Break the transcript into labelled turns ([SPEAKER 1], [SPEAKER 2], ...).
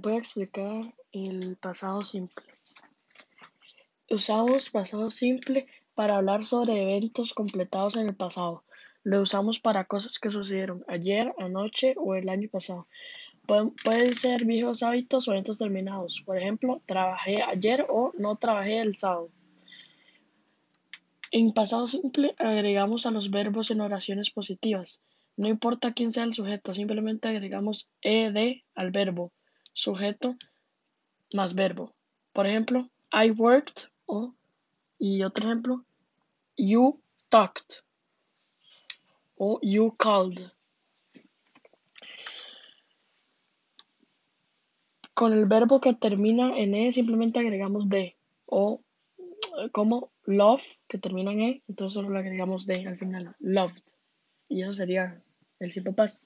[SPEAKER 1] Voy a explicar el pasado simple. Usamos pasado simple para hablar sobre eventos completados en el pasado. Lo usamos para cosas que sucedieron ayer, anoche o el año pasado. Pueden, ser viejos hábitos o eventos terminados. Por ejemplo, trabajé ayer o no trabajé el sábado. En pasado simple agregamos a los verbos en oraciones positivas. No importa quién sea el sujeto, simplemente agregamos ed al verbo sujeto más verbo. Por ejemplo, I worked o, y otro ejemplo, you talked o you called. Con el verbo que termina en e simplemente agregamos de o como love que termina en e, entonces solo le agregamos de al final, loved. Y eso sería el simple past.